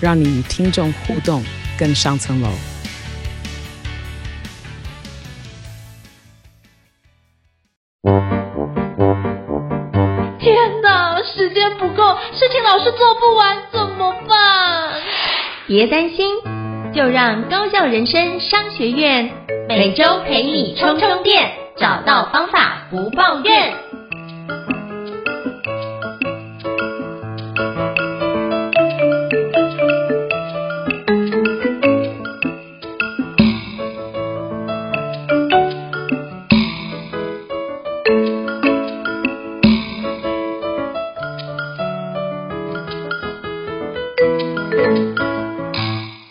让你与听众互动更上层楼。天哪，时间不够，事情老是做不完，怎么办？别担心。就让高效人生商学院每周陪你充充电，找到方法不抱怨。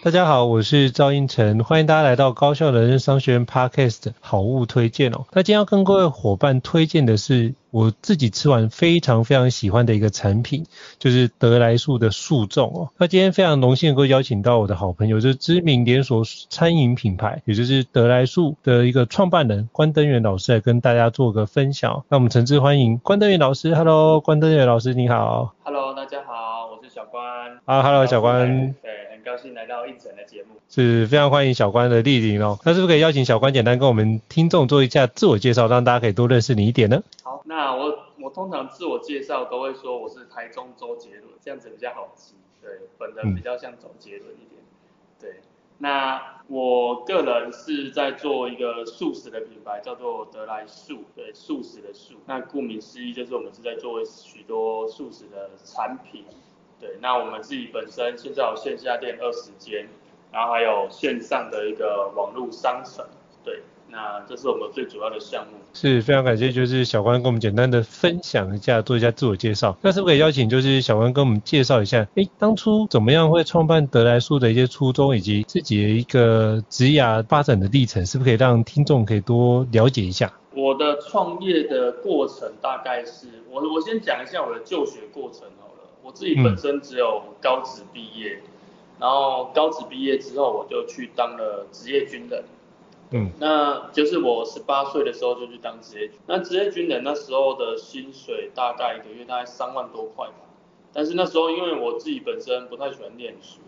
大家好，我是赵英成，欢迎大家来到高效人生商学院 Podcast 好物推荐哦。那今天要跟各位伙伴推荐的是我自己吃完非常非常喜欢的一个产品，就是得来素的素粽哦。那今天非常荣幸能够邀请到我的好朋友，就是知名连锁餐饮品牌，也就是得来素的一个创办人关登元老师来跟大家做个分享。那我们诚挚欢迎关登元老师，Hello，关登元老师你好。Hello，大家好，我是小关。啊，Hello，小关。高兴来到应城的节目，是非常欢迎小关的莅临哦。那是不是可以邀请小关简单跟我们听众做一下自我介绍，让大家可以多认识你一点呢？好，那我我通常自我介绍都会说我是台中周杰伦，这样子比较好记。对，本人比较像周杰伦一点。嗯、对，那我个人是在做一个素食的品牌，叫做得来素，对，素食的素。那顾名思义就是我们是在做许多素食的产品。对，那我们自己本身现在有线下店二十间，然后还有线上的一个网络商城，对，那这是我们最主要的项目。是非常感谢，就是小关跟我们简单的分享一下，做一下自我介绍。那是不是可以邀请，就是小关跟我们介绍一下，哎，当初怎么样会创办得来树的一些初衷，以及自己的一个职涯发展的历程，是不是可以让听众可以多了解一下？我的创业的过程大概是，我我先讲一下我的就学过程哦。我自己本身只有高职毕业，嗯、然后高职毕业之后我就去当了职业军人，嗯，那就是我十八岁的时候就去当职业军，那职业军人那时候的薪水大概一个月大概三万多块吧，但是那时候因为我自己本身不太喜欢念书，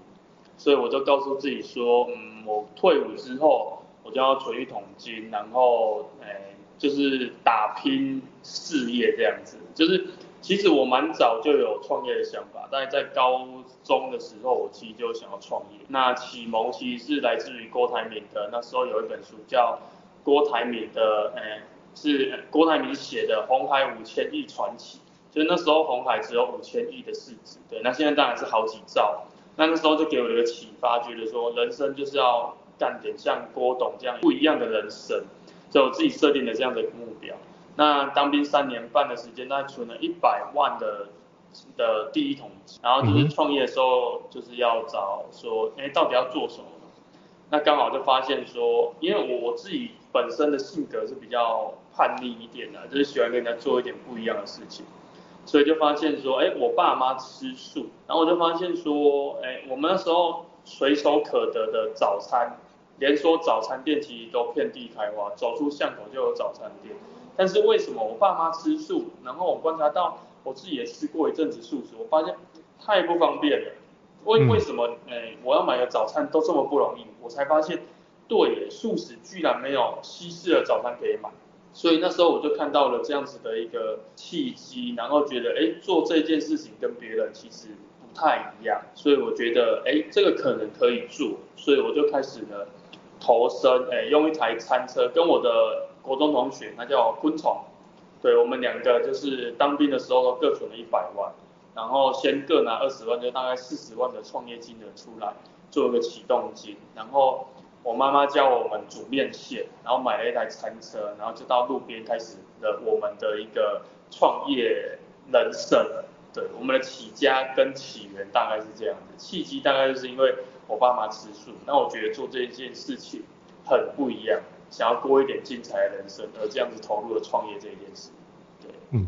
所以我就告诉自己说，嗯，我退伍之后我就要存一桶金，然后，哎，就是打拼事业这样子，就是。其实我蛮早就有创业的想法，大概在高中的时候，我其实就想要创业。那启蒙其实是来自于郭台铭的，那时候有一本书叫郭台铭的，呃，是郭台铭写的《红海五千亿传奇》，就是那时候红海只有五千亿的市值，对，那现在当然是好几兆。那那时候就给我一个启发，觉得说人生就是要干点像郭董这样不一样的人生，所以我自己设定了这样的目标。那当兵三年半的时间，那存了一百万的的第一桶金，然后就是创业的时候就是要找说，哎，到底要做什么？那刚好就发现说，因为我我自己本身的性格是比较叛逆一点的，就是喜欢跟人家做一点不一样的事情，所以就发现说，哎，我爸妈吃素，然后我就发现说，哎，我们那时候随手可得的早餐，连说早餐店其实都遍地开花，走出巷口就有早餐店。但是为什么我爸妈吃素，然后我观察到我自己也吃过一阵子素食，我发现太不方便了。为为什么？哎，我要买个早餐都这么不容易，我才发现，对，素食居然没有西式的早餐可以买。所以那时候我就看到了这样子的一个契机，然后觉得，哎，做这件事情跟别人其实不太一样，所以我觉得，哎，这个可能可以做，所以我就开始了投身，哎，用一台餐车跟我的。国中同学，他叫昆虫，对，我们两个就是当兵的时候各存了一百万，然后先各拿二十万，就大概四十万的创业金额出来做一个启动金，然后我妈妈教我们煮面线，然后买了一台餐车，然后就到路边开始了我们的一个创业人生。对，我们的起家跟起源大概是这样子，契机大概就是因为我爸妈吃素，那我觉得做这件事情很不一样，想要过一点精彩的人生，而这样子投入了创业这一件事。对，嗯。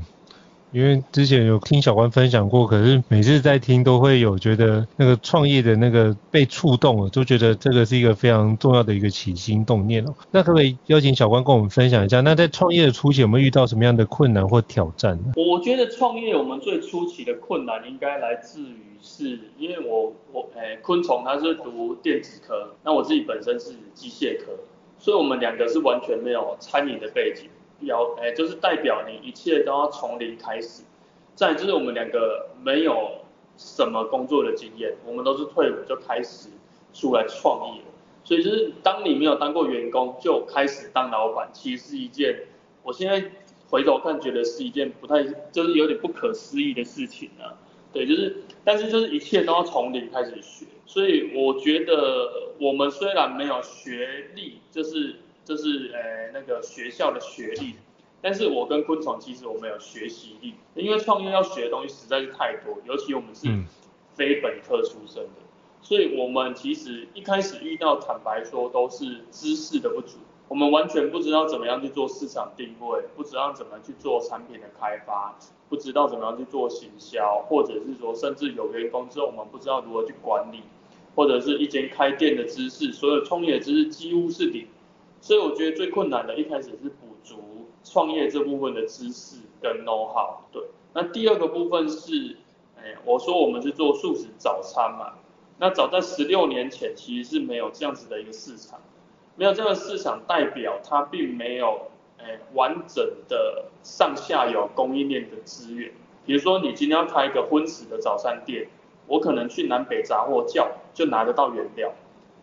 因为之前有听小关分享过，可是每次在听都会有觉得那个创业的那个被触动了，就觉得这个是一个非常重要的一个起心动念哦。那可不可以邀请小关跟我们分享一下？那在创业的初期有没有遇到什么样的困难或挑战呢？我觉得创业我们最初期的困难应该来自于是因为我我诶昆虫它是读电子科，那我自己本身是机械科，所以我们两个是完全没有餐饮的背景。表哎，就是代表你一切都要从零开始。再就是我们两个没有什么工作的经验，我们都是退伍就开始出来创业。所以就是当你没有当过员工就开始当老板，其实是一件我现在回头看觉得是一件不太就是有点不可思议的事情啊。对，就是但是就是一切都要从零开始学。所以我觉得我们虽然没有学历，就是。就是呃那个学校的学历，但是我跟昆虫其实我们有学习力，因为创业要学的东西实在是太多，尤其我们是非本科出身的，所以我们其实一开始遇到坦白说都是知识的不足，我们完全不知道怎么样去做市场定位，不知道怎么去做产品的开发，不知道怎么样去做行销，或者是说甚至有员工之后我们不知道如何去管理，或者是一间开店的知识，所有创业知识几乎是零。所以我觉得最困难的一开始是补足创业这部分的知识跟 know how，对。那第二个部分是，哎，我说我们是做素食早餐嘛，那早在十六年前其实是没有这样子的一个市场，没有这个市场代表它并没有，哎，完整的上下游供应链的资源。比如说你今天要开一个荤食的早餐店，我可能去南北杂货叫就拿得到原料，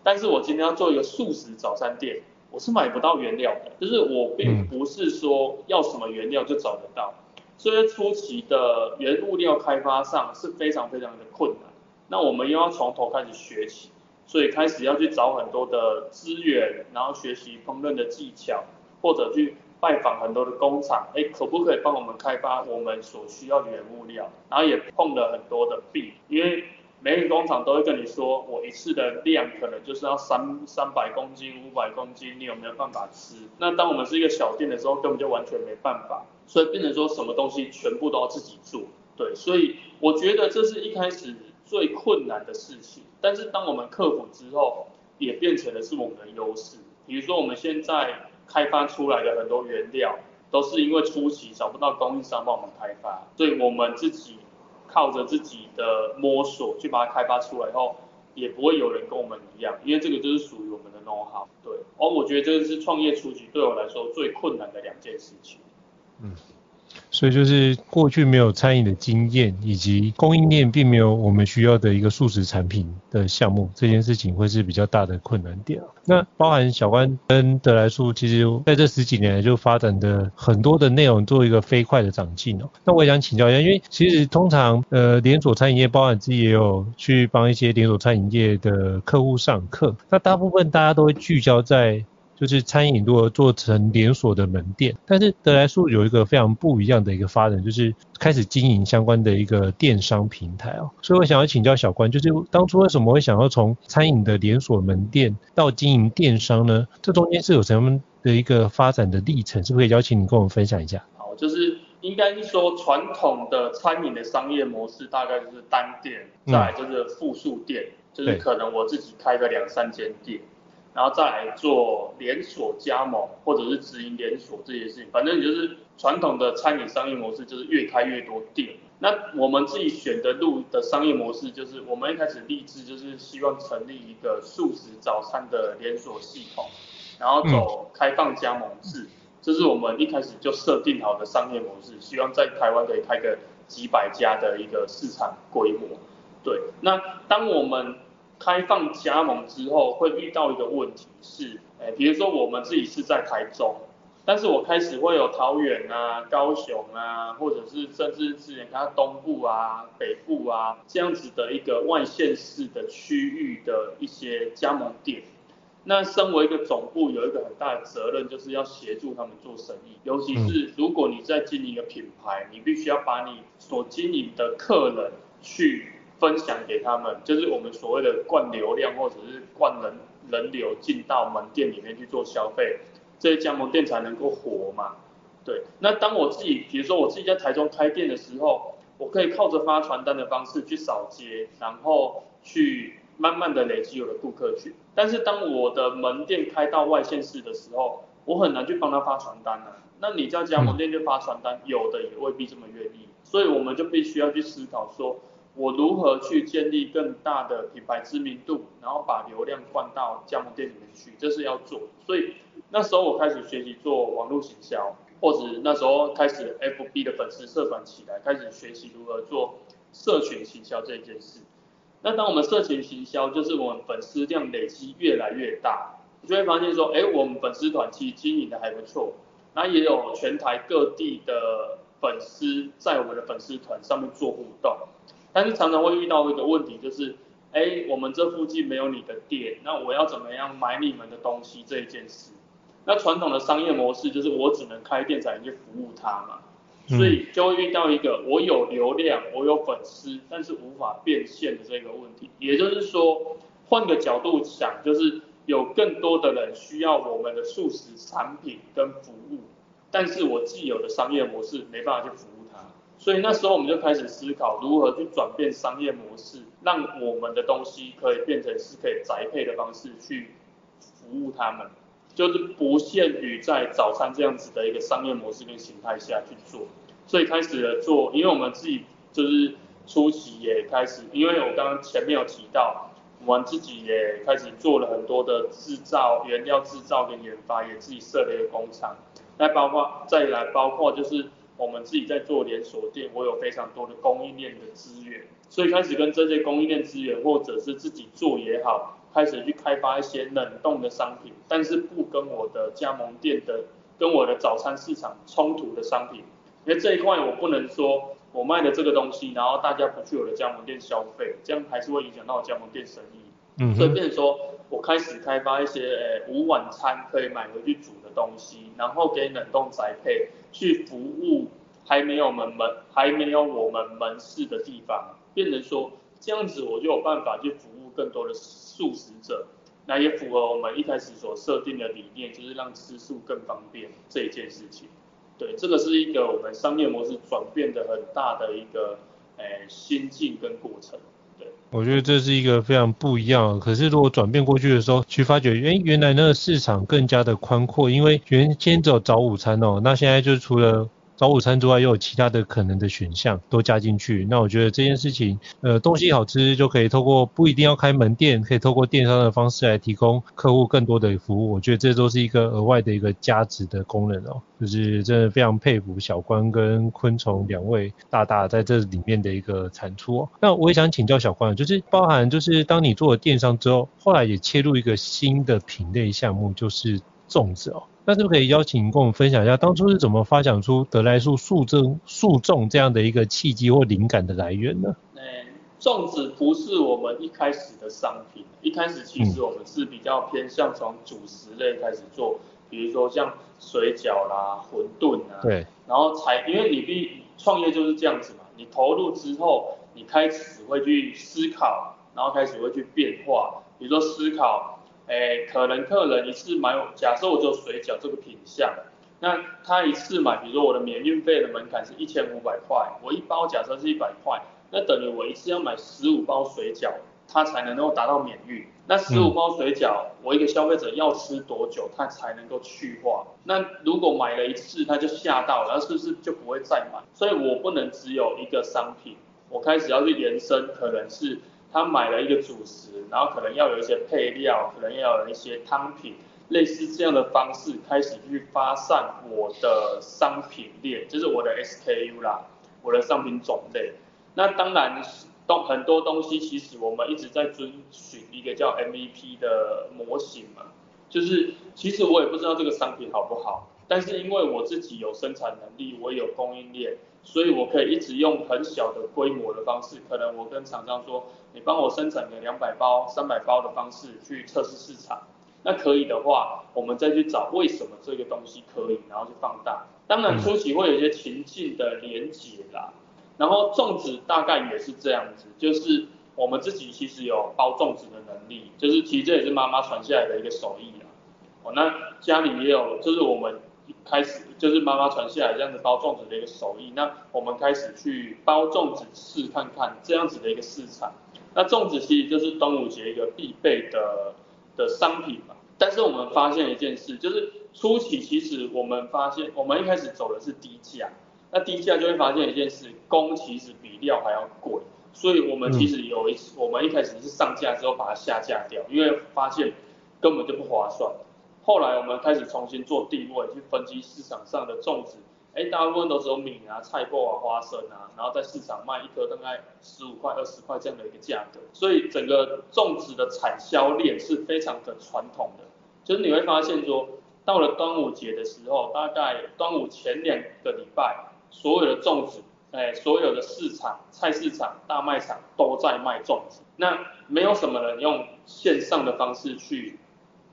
但是我今天要做一个素食早餐店。我是买不到原料的，就是我并不是说要什么原料就找得到，所以初期的原物料开发上是非常非常的困难。那我们又要从头开始学起，所以开始要去找很多的资源，然后学习烹饪的技巧，或者去拜访很多的工厂，哎，可不可以帮我们开发我们所需要的原物料？然后也碰了很多的壁，因为。每个工厂都会跟你说，我一次的量可能就是要三三百公斤、五百公斤，你有没有办法吃？那当我们是一个小店的时候，根本就完全没办法，所以变成说什么东西全部都要自己做。对，所以我觉得这是一开始最困难的事情。但是当我们克服之后，也变成了是我们的优势。比如说我们现在开发出来的很多原料，都是因为初期找不到供应商帮我们开发，所以我们自己。靠着自己的摸索去把它开发出来后，也不会有人跟我们一样，因为这个就是属于我们的 know-how。对，而我觉得这个是创业初期对我来说最困难的两件事情。嗯。所以就是过去没有餐饮的经验，以及供应链并没有我们需要的一个素食产品的项目，这件事情会是比较大的困难点。那包含小关跟德来素，其实在这十几年来就发展的很多的内容做一个飞快的长进哦。那我也想请教一下，因为其实通常呃连锁餐饮业，包含自己也有去帮一些连锁餐饮业的客户上课，那大部分大家都会聚焦在。就是餐饮如何做成连锁的门店，但是德来素有一个非常不一样的一个发展，就是开始经营相关的一个电商平台哦。所以我想要请教小关，就是当初为什么会想要从餐饮的连锁门店到经营电商呢？这中间是有什么的一个发展的历程？是不是可以邀请你跟我们分享一下？好，就是应该是说传统的餐饮的商业模式大概就是单店，再来就是复数店，嗯、就是可能我自己开个两三间店。然后再来做连锁加盟或者是直营连锁这些事情，反正就是传统的餐饮商业模式，就是越开越多店。那我们自己选的路的商业模式，就是我们一开始立志就是希望成立一个素食早餐的连锁系统，然后走开放加盟制，这是我们一开始就设定好的商业模式，希望在台湾可以开个几百家的一个市场规模。对，那当我们开放加盟之后，会遇到一个问题是，诶，比如说我们自己是在台中，但是我开始会有桃园啊、高雄啊，或者是甚至之前看东部啊、北部啊这样子的一个外县市的区域的一些加盟店。那身为一个总部，有一个很大的责任，就是要协助他们做生意。尤其是如果你在经营一个品牌，你必须要把你所经营的客人去分享给他们，就是我们所谓的灌流量或者是灌人人流进到门店里面去做消费，这些加盟店才能够活嘛。对，那当我自己，比如说我自己在台中开店的时候，我可以靠着发传单的方式去扫街，然后去。慢慢的累积我的顾客群，但是当我的门店开到外县市的时候，我很难去帮他发传单啊。那你叫加盟店就发传单，有的也未必这么愿意，所以我们就必须要去思考说，我如何去建立更大的品牌知名度，然后把流量灌到加盟店里面去，这是要做。所以那时候我开始学习做网络行销，或者那时候开始 FB 的粉丝社团起来，开始学习如何做社群行销这件事。那当我们社群行销，就是我们粉丝量累积越来越大，你就会发现说，哎，我们粉丝团其实经营的还不错，那也有全台各地的粉丝在我们的粉丝团上面做互动，但是常常会遇到一个问题，就是，哎，我们这附近没有你的店，那我要怎么样买你们的东西这一件事？那传统的商业模式就是我只能开店才能去服务他嘛。所以就会遇到一个我有流量，我有粉丝，但是无法变现的这个问题。也就是说，换个角度想，就是有更多的人需要我们的素食产品跟服务，但是我既有的商业模式没办法去服务他。所以那时候我们就开始思考如何去转变商业模式，让我们的东西可以变成是可以宅配的方式去服务他们。就是不限于在早餐这样子的一个商业模式跟形态下去做，所以开始了做，因为我们自己就是初期也开始，因为我刚刚前面有提到，我们自己也开始做了很多的制造、原料制造跟研发，也自己设了一个工厂，那包括再来包括就是我们自己在做连锁店，我有非常多的供应链的资源，所以开始跟这些供应链资源或者是自己做也好。开始去开发一些冷冻的商品，但是不跟我的加盟店的、跟我的早餐市场冲突的商品，因为这一块我不能说我卖的这个东西，然后大家不去我的加盟店消费，这样还是会影响到我加盟店生意。嗯，所以变成说我开始开发一些诶午晚餐可以买回去煮的东西，然后给冷冻宅配去服务还没有门门还没有我们门市的地方，变成说这样子我就有办法去服务更多的。素食者，那也符合我们一开始所设定的理念，就是让吃素更方便这一件事情。对，这个是一个我们商业模式转变的很大的一个诶心境跟过程。我觉得这是一个非常不一样。可是如果转变过去的时候，去发觉，原原来那个市场更加的宽阔，因为原先只有早午餐哦，那现在就除了早午餐之外，又有其他的可能的选项都加进去。那我觉得这件事情，呃，东西好吃就可以透过不一定要开门店，可以透过电商的方式来提供客户更多的服务。我觉得这都是一个额外的一个价值的功能哦，就是真的非常佩服小关跟昆虫两位大大在这里面的一个产出哦。那我也想请教小关，就是包含就是当你做了电商之后，后来也切入一个新的品类项目，就是粽子哦。那是不是可以邀请跟我们分享一下，当初是怎么发想出得来树树种树种这样的一个契机或灵感的来源呢？嗯，粽子不是我们一开始的商品，一开始其实我们是比较偏向从主食类开始做，比如说像水饺啦、馄饨啊，对，然后才因为你必创业就是这样子嘛，你投入之后，你开始会去思考，然后开始会去变化，比如说思考。哎，可能客人一次买，假设我只有水饺这个品项，那他一次买，比如说我的免运费的门槛是一千五百块，我一包假设是一百块，那等于我一次要买十五包水饺，他才能够达到免运。那十五包水饺，我一个消费者要吃多久，他才能够去化？那如果买了一次他就吓到了，是不是就不会再买？所以我不能只有一个商品，我开始要去延伸，可能是。他买了一个主食，然后可能要有一些配料，可能要有一些汤品，类似这样的方式开始去发散我的商品链，就是我的 SKU 啦，我的商品种类。那当然，东很多东西其实我们一直在遵循一个叫 MVP 的模型嘛，就是其实我也不知道这个商品好不好，但是因为我自己有生产能力，我有供应链。所以我可以一直用很小的规模的方式，可能我跟厂商说，你帮我生产个两百包、三百包的方式去测试市场。那可以的话，我们再去找为什么这个东西可以，然后去放大。当然初期会有一些情境的连结啦，然后粽子大概也是这样子，就是我们自己其实有包粽子的能力，就是其实这也是妈妈传下来的一个手艺啦。哦，那家里也有，就是我们开始就是妈妈传下来这样子包粽子的一个手艺，那我们开始去包粽子试看看这样子的一个市场。那粽子其实就是端午节一个必备的的商品嘛，但是我们发现一件事，就是初期其实我们发现，我们一开始走的是低价，那低价就会发现一件事，工其实比料还要贵，所以我们其实有一次，我们一开始是上架之后把它下架掉，因为发现根本就不划算。后来我们开始重新做定位，去分析市场上的粽子。哎，大部分都是有米啊、菜脯啊、花生啊，然后在市场卖一颗大概十五块、二十块这样的一个价格，所以整个粽子的产销链是非常的传统的。就是你会发现说，到了端午节的时候，大概端午前两个礼拜，所有的粽子，哎，所有的市场、菜市场、大卖场都在卖粽子。那没有什么人用线上的方式去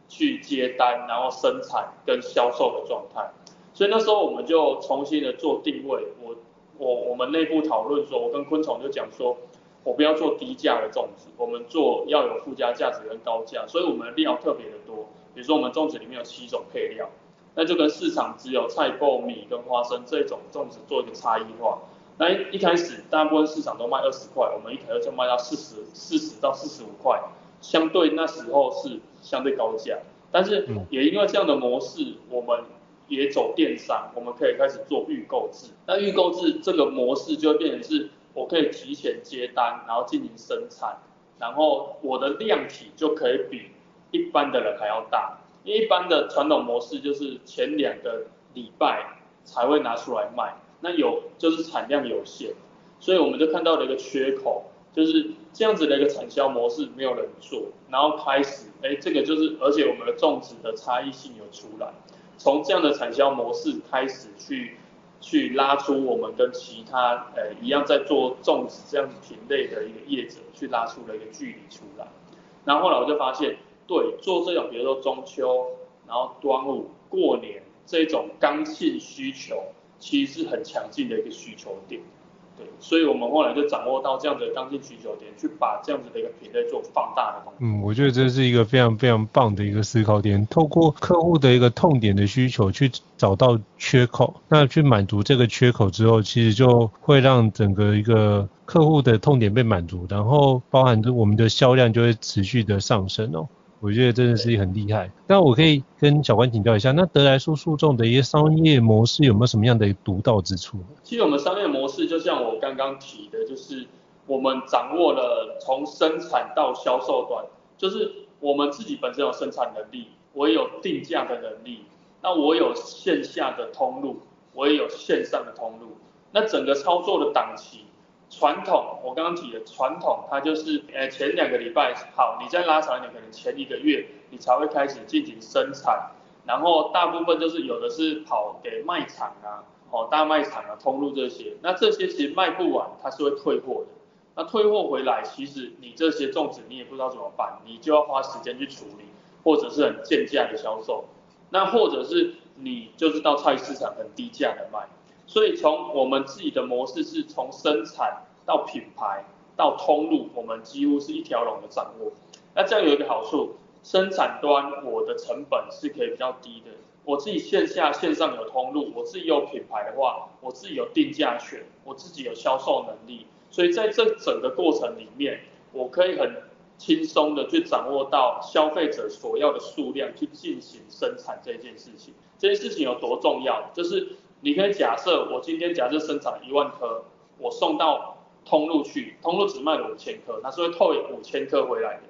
去接单，然后生产跟销售的状态。所以那时候我们就重新的做定位，我我我们内部讨论说，我跟昆虫就讲说，我不要做低价的粽子，我们做要有附加价值跟高价，所以我们的料特别的多，比如说我们粽子里面有七种配料，那就跟市场只有菜脯、米跟花生这种粽子做一个差异化。那一开始大部分市场都卖二十块，我们一开始就卖到四十四十到四十五块，相对那时候是相对高价，但是也因为这样的模式，我们也走电商，我们可以开始做预购制。那预购制这个模式就会变成是，我可以提前接单，然后进行生产，然后我的量体就可以比一般的人还要大。因为一般的传统模式就是前两个礼拜才会拿出来卖，那有就是产量有限，所以我们就看到了一个缺口，就是这样子的一个产销模式没有人做，然后开始，哎，这个就是，而且我们的种植的差异性有出来。从这样的产销模式开始去去拉出我们跟其他呃一样在做粽子这样子品类的一个业者，去拉出了一个距离出来。然后后来我就发现，对，做这种比如说中秋，然后端午、过年这种刚性需求，其实是很强劲的一个需求点。对，所以我们后来就掌握到这样的刚性需求点，去把这样子的一个品类做放大的。嗯，我觉得这是一个非常非常棒的一个思考点，透过客户的一个痛点的需求去找到缺口，那去满足这个缺口之后，其实就会让整个一个客户的痛点被满足，然后包含着我们的销量就会持续的上升哦。我觉得真的是很厉害。那我可以跟小关请教一下，那得来素素粽的一些商业模式有没有什么样的独到之处？其实我们商业刚刚提的，就是我们掌握了从生产到销售端，就是我们自己本身有生产能力，我也有定价的能力，那我有线下的通路，我也有线上的通路，那整个操作的档期。传统，我刚刚提的传统，它就是，呃，前两个礼拜好，你再拉长一点，可能前一个月你才会开始进行生产，然后大部分就是有的是跑给卖场啊，哦，大卖场啊，通路这些，那这些其实卖不完，它是会退货的，那退货回来，其实你这些粽子你也不知道怎么办，你就要花时间去处理，或者是很贱价的销售，那或者是你就是到菜市场很低价的卖。所以从我们自己的模式是从生产到品牌到通路，我们几乎是一条龙的掌握。那这样有一个好处，生产端我的成本是可以比较低的。我自己线下线上有通路，我自己有品牌的话，我自己有定价权，我自己有销售能力。所以在这整个过程里面，我可以很轻松的去掌握到消费者所要的数量去进行生产这件事情。这件事情有多重要？就是。你可以假设，我今天假设生产一万颗，我送到通路去，通路只卖了五千颗，它是会退五千颗回来的。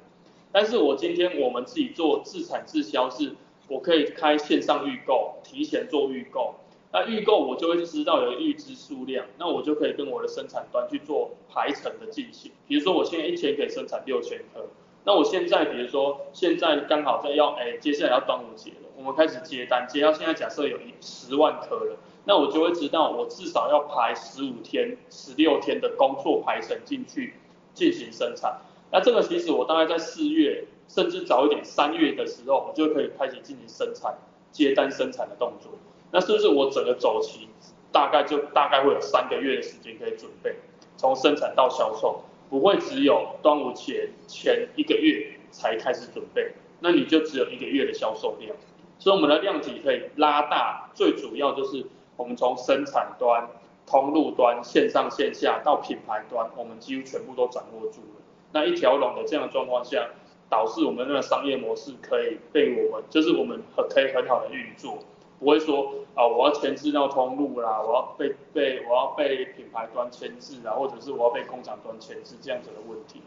但是我今天我们自己做自产自销，是我可以开线上预购，提前做预购。那预购我就会知道有预支数量，那我就可以跟我的生产端去做排程的进行。比如说我现在一天可以生产六千颗，那我现在比如说现在刚好在要，哎，接下来要端午节了，我们开始接单，接到现在假设有一十万颗了。那我就会知道，我至少要排十五天、十六天的工作排程进去进行生产。那这个其实我大概在四月，甚至早一点三月的时候，我就可以开始进行生产、接单生产的动作。那是不是我整个周期大概就大概会有三个月的时间可以准备，从生产到销售，不会只有端午前前一个月才开始准备，那你就只有一个月的销售量。所以我们的量体可以拉大，最主要就是我们从生产端、通路端、线上线下到品牌端，我们几乎全部都掌握住了。那一条龙的这样的状况下，导致我们那个商业模式可以被我们，就是我们很可以很好的运作，不会说啊我要牵制到通路啦，我要被被我要被品牌端牵制啊，或者是我要被工厂端牵制这样子的问题。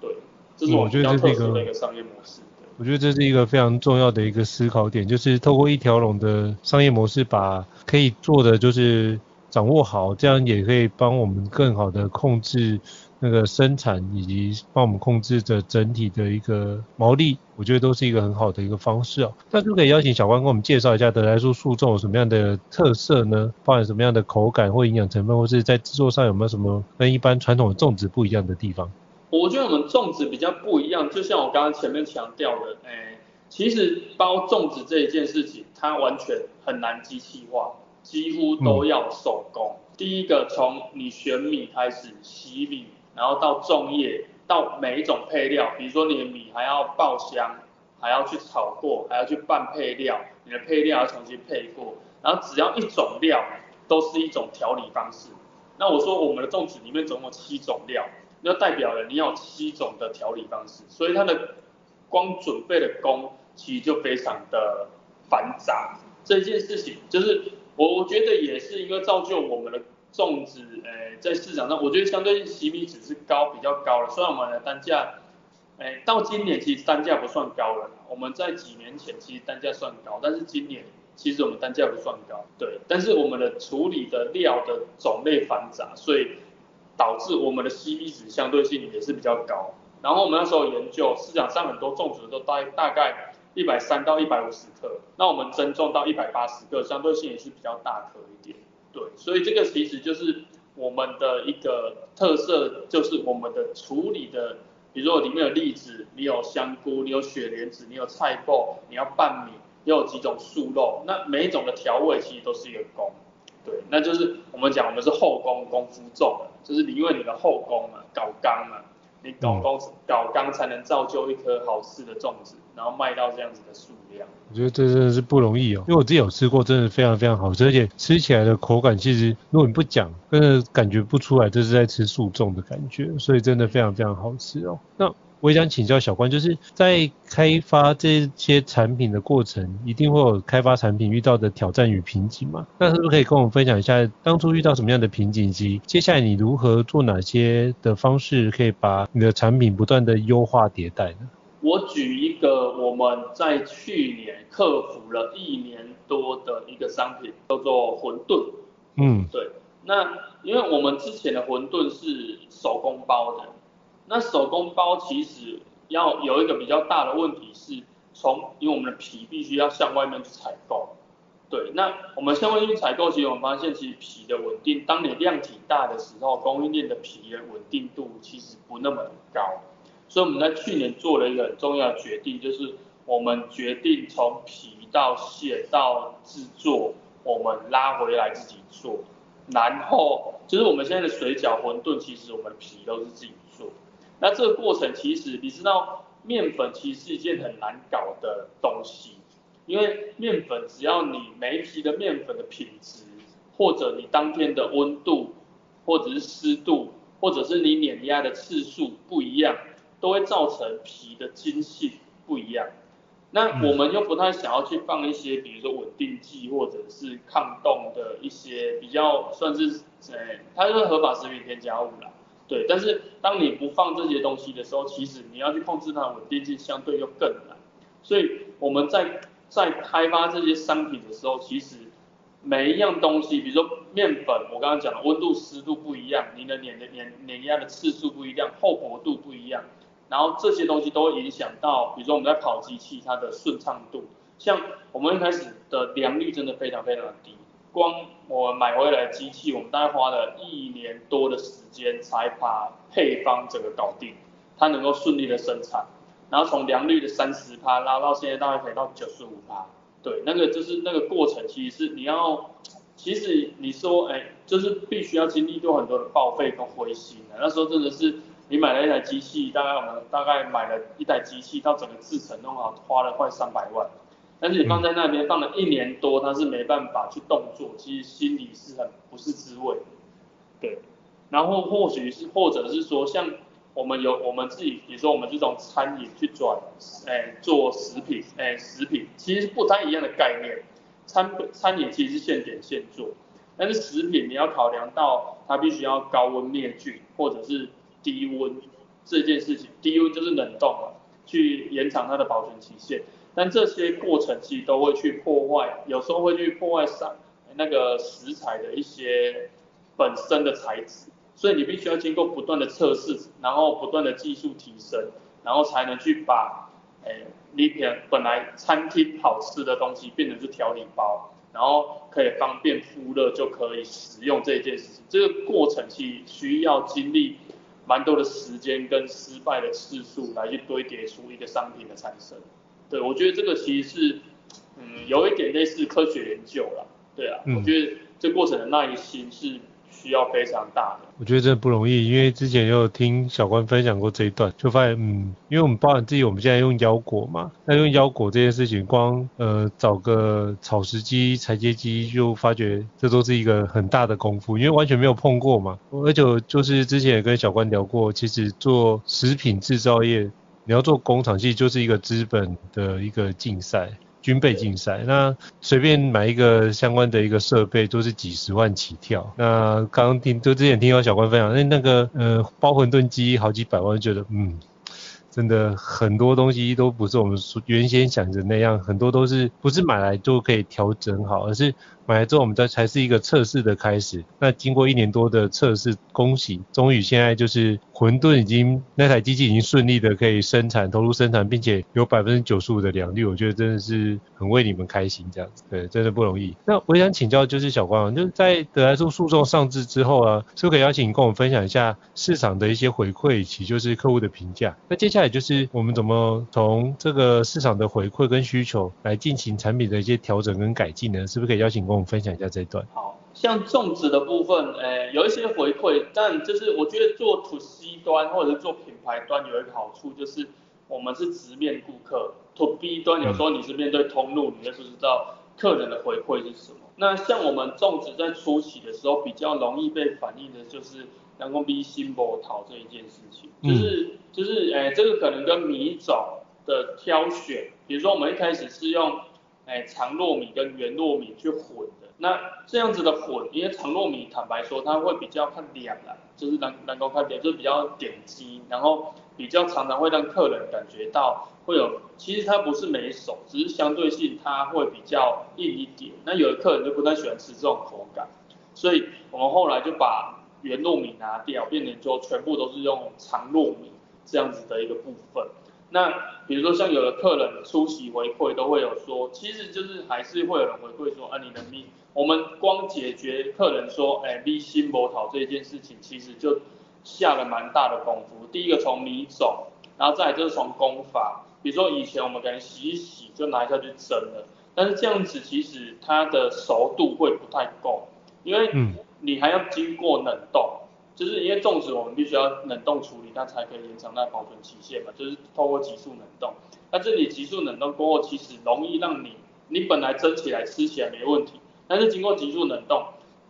对，这是我觉得特殊的一个商业模式。我觉得这是一个非常重要的一个思考点，就是透过一条龙的商业模式，把可以做的就是掌握好，这样也可以帮我们更好的控制。那个生产以及帮我们控制着整体的一个毛利，我觉得都是一个很好的一个方式哦。那就可以邀请小关跟我们介绍一下得来素素粽有什么样的特色呢？包含什么样的口感或营养成分，或是在制作上有没有什么跟一般传统的粽子不一样的地方？我觉得我们粽子比较不一样，就像我刚刚前面强调的，哎，其实包粽子这一件事情，它完全很难机器化，几乎都要手工。第一个从你选米开始洗米。然后到粽叶，到每一种配料，比如说你的米还要爆香，还要去炒过，还要去拌配料，你的配料要重新配过，然后只要一种料，都是一种调理方式。那我说我们的粽子里面总共有七种料，那代表了你要七种的调理方式，所以它的光准备的工其实就非常的繁杂。这件事情就是我我觉得也是一个造就我们的。粽子，诶、在市场上，我觉得相对洗米只是高比较高了。虽然我们的单价，诶、到今年其实单价不算高了。我们在几年前其实单价算高，但是今年其实我们单价不算高，对。但是我们的处理的料的种类繁杂，所以导致我们的 CP 值相对性也是比较高。然后我们那时候研究市场上很多粽子都大大概一百三到一百五十克，那我们增重到一百八十克，相对性也是比较大颗一点。对，所以这个其实就是我们的一个特色，就是我们的处理的，比如说里面有栗子，你有香菇，你有雪莲子，你有菜脯，你要拌米，又有几种素肉，那每一种的调味其实都是一个工，对，那就是我们讲我们是后工功夫重，就是你因为你的后工嘛，搞纲嘛。你搞工搞刚才能造就一颗好吃的粽子，然后卖到这样子的数量。我觉得这真的是不容易哦，因为我自己有吃过，真的非常非常好吃，而且吃起来的口感其实如果你不讲，真的感觉不出来这是在吃素粽的感觉，所以真的非常非常好吃哦。那。我也想请教小关，就是在开发这些产品的过程，一定会有开发产品遇到的挑战与瓶颈嘛？那是不是可以跟我们分享一下，当初遇到什么样的瓶颈，以及接下来你如何做哪些的方式，可以把你的产品不断的优化迭代呢？我举一个我们在去年克服了一年多的一个商品，叫做馄饨。嗯，对。那因为我们之前的馄饨是手工包的。那手工包其实要有一个比较大的问题是，从因为我们的皮必须要向外面去采购，对，那我们向外面采购，其实我们发现其实皮的稳定，当你量体大的时候，供应链的皮的稳定度其实不那么高，所以我们在去年做了一个很重要的决定，就是我们决定从皮到馅到制作，我们拉回来自己做，然后就是我们现在的水饺、馄饨，其实我们的皮都是自己。那这个过程其实你知道，面粉其实是一件很难搞的东西，因为面粉只要你每一批的面粉的品质，或者你当天的温度，或者是湿度，或者是你碾压的次数不一样，都会造成皮的筋性不一样。那我们又不太想要去放一些，比如说稳定剂或者是抗冻的一些比较算是，呃，它就是合法食品添加物啦。对，但是当你不放这些东西的时候，其实你要去控制它的稳定性相对又更难。所以我们在在开发这些商品的时候，其实每一样东西，比如说面粉，我刚刚讲的温度、湿度不一样，你的碾的碾碾压的次数不一样，厚薄度不一样，然后这些东西都会影响到，比如说我们在跑机器它的顺畅度。像我们一开始的良率真的非常非常低。光我买回来的机器，我们大概花了一年多的时间才把配方整个搞定。它能够顺利的生产，然后从良率的三十趴拉到现在大概可以到九十五趴。对，那个就是那个过程，其实是你要，其实你说，哎，就是必须要经历过很多的报废跟灰心的。那时候真的是，你买了一台机器，大概我们大概买了一台机器到整个制程弄好，花了快三百万。但是你放在那边放了一年多，它是没办法去动作，其实心里是很不是滋味。对，然后或许是或者是说像。我们有我们自己，比如说我们这种餐饮去转，哎，做食品，哎，食品其实不太一样的概念。餐餐饮其实是现点现做，但是食品你要考量到它必须要高温灭菌，或者是低温这件事情。低温就是冷冻嘛，去延长它的保存期限。但这些过程其实都会去破坏，有时候会去破坏上那个食材的一些本身的材质。所以你必须要经过不断的测试，然后不断的技术提升，然后才能去把，诶，你本来餐厅好吃的东西变成是调理包，然后可以方便复热就可以使用这件事情。这个过程其实需要经历蛮多的时间跟失败的次数来去堆叠出一个商品的产生。对，我觉得这个其实是，嗯，有一点类似科学研究啦。对啊，嗯，我觉得这过程的耐心是。需要非常大的，我觉得真的不容易，因为之前有听小关分享过这一段，就发现，嗯，因为我们包含自己，我们现在用腰果嘛，那用腰果这件事情，光呃找个草食机、裁切机，就发觉这都是一个很大的功夫，因为完全没有碰过嘛。而且就是之前也跟小关聊过，其实做食品制造业，你要做工厂，其实就是一个资本的一个竞赛。军备竞赛，那随便买一个相关的一个设备都是几十万起跳。那刚刚听就之前听到小关分享，那那个呃包馄炖机好几百万，觉得嗯。真的很多东西都不是我们原先想着那样，很多都是不是买来就可以调整好，而是买来之后我们这才是一个测试的开始。那经过一年多的测试，恭喜，终于现在就是馄炖已经那台机器已经顺利的可以生产投入生产，并且有百分之九十五的良率，我觉得真的是很为你们开心这样子，对，真的不容易。那我想请教就是小光，就是在得来速诉讼上市之后啊，是不是可以邀请你跟我们分享一下市场的一些回馈，以及就是客户的评价？那接下来。就是我们怎么从这个市场的回馈跟需求来进行产品的一些调整跟改进呢？是不是可以邀请跟我们分享一下这一段？好像种植的部分，诶，有一些回馈，但就是我觉得做 to C 端或者是做品牌端有一个好处，就是我们是直面顾客。to B 端有时候你是面对通路，你就不知道客人的回馈是什么。那像我们种植在初期的时候，比较容易被反映的就是。人工米心无头这一件事情，就是、嗯、就是诶、欸，这个可能跟米种的挑选，比如说我们一开始是用诶、欸、长糯米跟圆糯米去混的，那这样子的混，因为长糯米坦白说它会比较看亮啦，就是能能够看点，就是比较点击，然后比较常常会让客人感觉到会有，其实它不是没熟，只是相对性它会比较硬一点，那有的客人就不太喜欢吃这种口感，所以我们后来就把。圆糯米拿掉，变成说全部都是用长糯米这样子的一个部分。那比如说像有的客人出席回馈都会有说，其实就是还是会有人回馈说，啊你的米，我们光解决客人说，哎米心不好这件事情，其实就下了蛮大的功夫。第一个从米种，然后再来就是从工法，比如说以前我们可能洗一洗就拿下去蒸了，但是这样子其实它的熟度会不太够，因为嗯。你还要经过冷冻，就是因为粽子我们必须要冷冻处理，它才可以延长它保存期限嘛，就是透过急速冷冻。那这里急速冷冻过后，其实容易让你，你本来蒸起来吃起来没问题，但是经过急速冷冻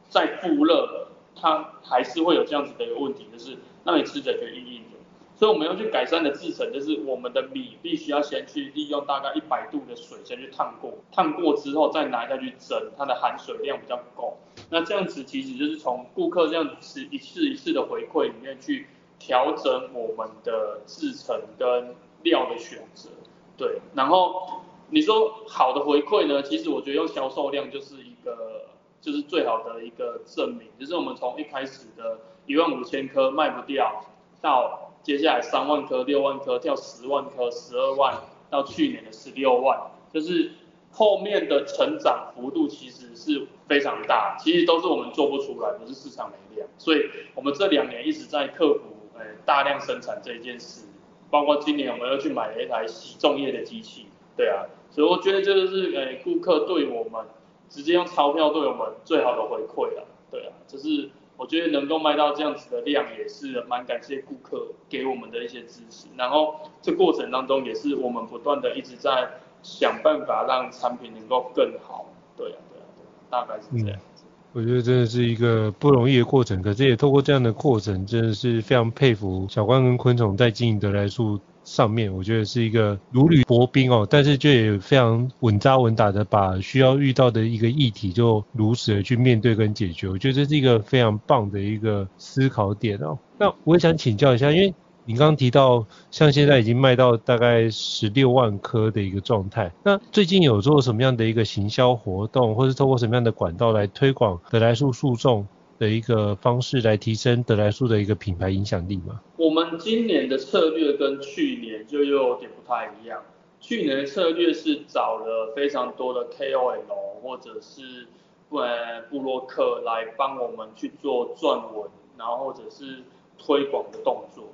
再复热了，它还是会有这样子的一个问题，就是让你吃着就硬硬的。所以我们要去改善的制程，就是我们的米必须要先去利用大概一百度的水先去烫过，烫过之后再拿下去蒸，它的含水量比较够。那这样子其实就是从顾客这样子一次一次的回馈里面去调整我们的制程跟料的选择，对。然后你说好的回馈呢，其实我觉得用销售量就是一个就是最好的一个证明，就是我们从一开始的一万五千颗卖不掉，到接下来三万颗、六万颗、跳十万颗、十二万，到去年的十六万，就是。后面的成长幅度其实是非常大，其实都是我们做不出来，不是市场没量，所以我们这两年一直在克服，呃，大量生产这一件事，包括今年我们又去买了一台洗粽叶的机器，对啊，所以我觉得这个是诶顾客对我们直接用钞票对我们最好的回馈了，对啊，就是我觉得能够卖到这样子的量也是蛮感谢顾客给我们的一些支持，然后这过程当中也是我们不断的一直在想办法让产品能够更好，对啊对啊对啊，大概是这样。嗯我觉得真的是一个不容易的过程，可是也透过这样的过程，真的是非常佩服小关跟昆虫在经营得来素上面，我觉得是一个如履薄冰哦，但是就也非常稳扎稳打的把需要遇到的一个议题就如实的去面对跟解决，我觉得这是一个非常棒的一个思考点哦。那我也想请教一下，因为你刚刚提到，像现在已经卖到大概十六万颗的一个状态，那最近有做什么样的一个行销活动，或是透过什么样的管道来推广得来树树种的一个方式，来提升德来素的一个品牌影响力吗？我们今年的策略跟去年就又有点不太一样，去年的策略是找了非常多的 KOL 或者是呃部落客来帮我们去做撰文，然后或者是推广的动作。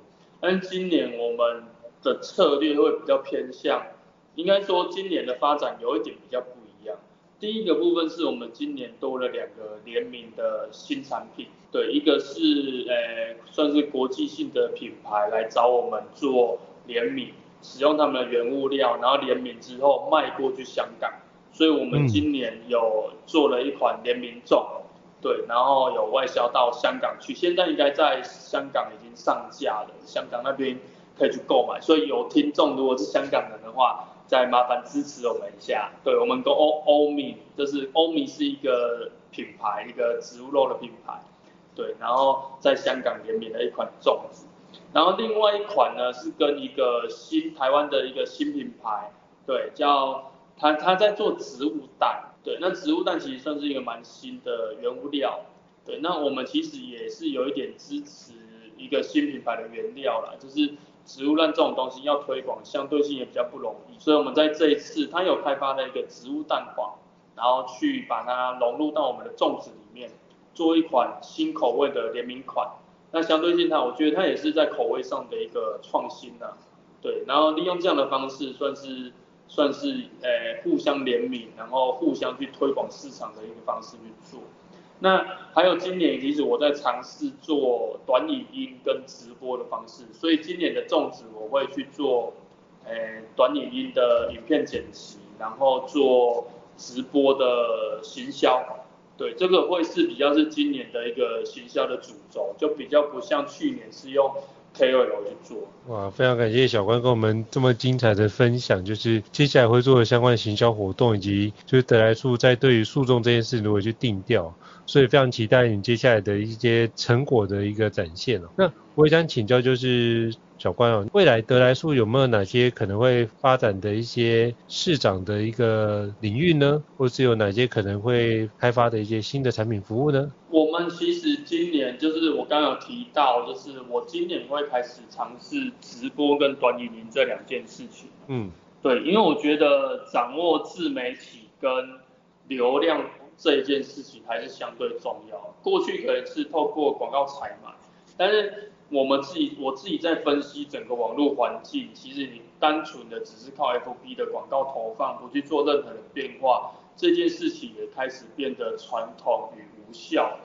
但今年我们的策略会比较偏向，应该说今年的发展有一点比较。第一个部分是我们今年多了两个联名的新产品，对，一个是呃算是国际性的品牌来找我们做联名，使用他们的原物料，然后联名之后卖过去香港，所以我们今年有做了一款联名粽。对，然后有外销到香港去，现在应该在香港已经上架了，香港那边可以去购买。所以有听众如果是香港人的话，再麻烦支持我们一下。对，我们跟欧欧米，就是欧米是一个品牌，一个植物肉的品牌。对，然后在香港联名的一款粽子，然后另外一款呢是跟一个新台湾的一个新品牌，对，叫他他在做植物蛋。对，那植物蛋其实算是一个蛮新的原物料。对，那我们其实也是有一点支持一个新品牌的原料啦，就是植物蛋这种东西要推广，相对性也比较不容易。所以我们在这一次，它有开发了一个植物蛋黄，然后去把它融入到我们的粽子里面，做一款新口味的联名款。那相对性它，我觉得它也是在口味上的一个创新呐。对，然后利用这样的方式，算是。算是诶、欸、互相联名，然后互相去推广市场的一个方式去做。那还有今年其实我在尝试做短影音跟直播的方式，所以今年的粽子我会去做诶、短影音的影片剪辑，然后做直播的行销。对，这个会是比较是今年的一个行销的主轴，就比较不像去年是用。KOL 去做哇，非常感谢小关跟我们这么精彩的分享，就是接下来会做的相关的行销活动，以及就是得来素在对于素粽这件事如何去定调，所以非常期待你接下来的一些成果的一个展现哦。那我也想请教就是。小关哦，未来德来素有没有哪些可能会发展的一些市场的一个领域呢？或是有哪些可能会开发的一些新的产品服务呢？我们其实今年就是我刚刚有提到，就是我今年会开始尝试直播跟短影音这两件事情。嗯，对，因为我觉得掌握自媒体跟流量这一件事情还是相对重要。过去可能是透过广告采买，但是我们自己，我自己在分析整个网络环境，其实你单纯的只是靠 FB 的广告投放，不去做任何的变化，这件事情也开始变得传统与无效。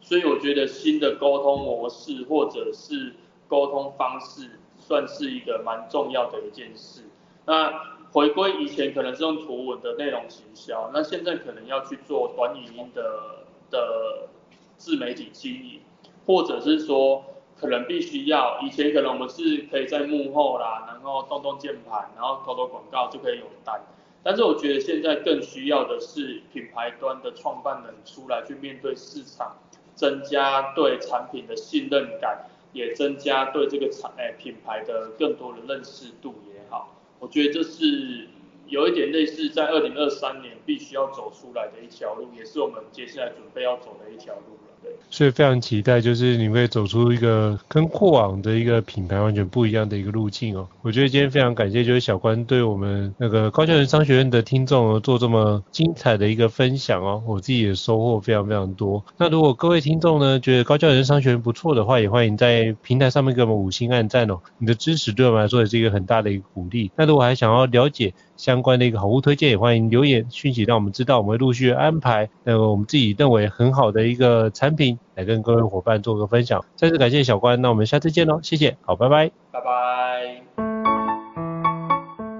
所以我觉得新的沟通模式或者是沟通方式，算是一个蛮重要的一件事。那回归以前可能是用图文的内容行销，那现在可能要去做短语音的的自媒体经营，或者是说。可能必须要，以前可能我们是可以在幕后啦，然后动动键盘，然后投投广告就可以有单。但是我觉得现在更需要的是品牌端的创办人出来去面对市场，增加对产品的信任感，也增加对这个产诶品牌的更多的认识度。我觉得这是有一点类似在二零二三年必须要走出来的一条路，也是我们接下来准备要走的一条路了。对。所以非常期待，就是你会走出一个跟过往的一个品牌完全不一样的一个路径哦。我觉得今天非常感谢，就是小关对我们那个高教人商学院的听众做这么精彩的一个分享哦。我自己也收获非常非常多。那如果各位听众呢，觉得高教人商学院不错的话，也欢迎在平台上面给我们五星按赞哦。你的支持对我们来说也是一个很大的一个鼓励。那如果还想要了解相关的一个好物推荐，也欢迎留言讯息让我们知道，我们会陆续安排那个我们自己认为很好的一个产品。来跟各位伙伴做个分享，再次感谢小关，那我们下次见喽，谢谢，好，拜拜，拜拜。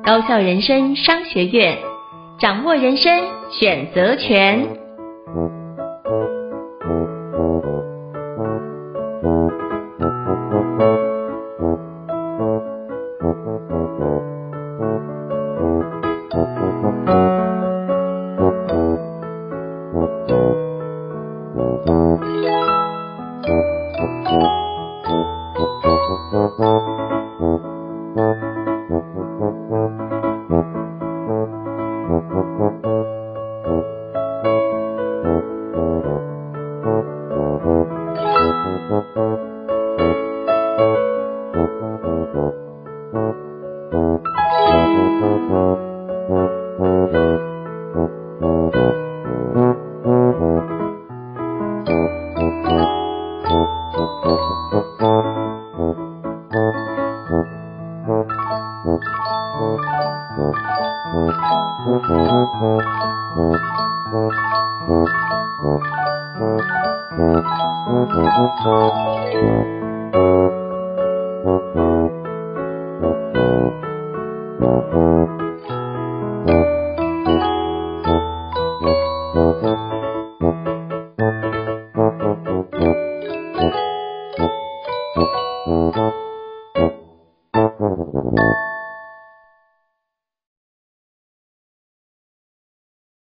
高校人生商学院，掌握人生选择权。Mm-hmm.